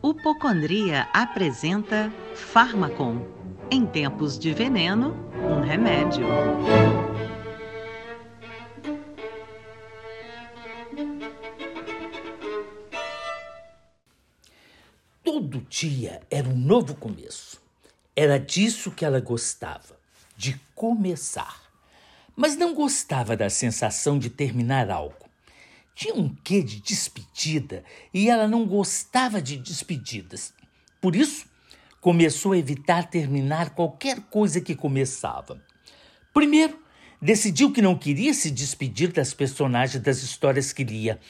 O Pocondria apresenta Farmacon. Em tempos de veneno, um remédio. Todo dia era um novo começo. Era disso que ela gostava, de começar. Mas não gostava da sensação de terminar algo. Tinha um quê de despedida e ela não gostava de despedidas. Por isso, começou a evitar terminar qualquer coisa que começava. Primeiro, decidiu que não queria se despedir das personagens das histórias que lia.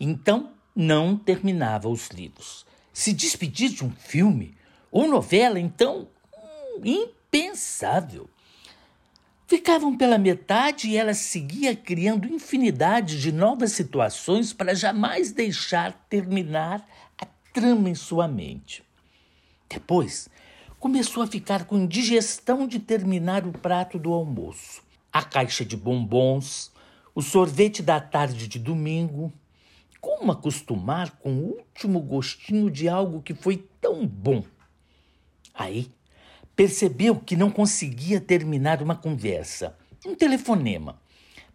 Então, não terminava os livros. Se despedir de um filme ou novela, então, hum, impensável. Ficavam pela metade e ela seguia criando infinidade de novas situações para jamais deixar terminar a trama em sua mente. Depois, começou a ficar com indigestão de terminar o prato do almoço, a caixa de bombons, o sorvete da tarde de domingo, como acostumar com o último gostinho de algo que foi tão bom? Aí percebeu que não conseguia terminar uma conversa, um telefonema.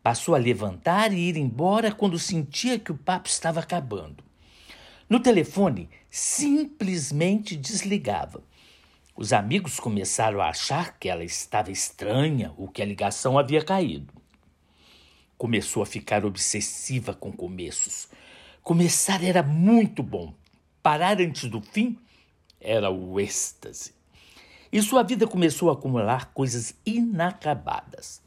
Passou a levantar e ir embora quando sentia que o papo estava acabando. No telefone, simplesmente desligava. Os amigos começaram a achar que ela estava estranha ou que a ligação havia caído. Começou a ficar obsessiva com começos Começar era muito bom. Parar antes do fim era o êxtase. E sua vida começou a acumular coisas inacabadas: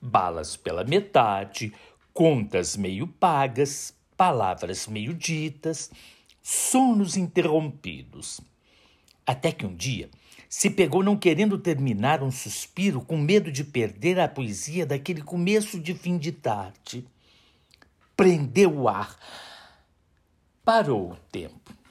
balas pela metade, contas meio pagas, palavras meio ditas, sonos interrompidos. Até que um dia se pegou não querendo terminar um suspiro com medo de perder a poesia daquele começo de fim de tarde. Prendeu o ar Parou o tempo.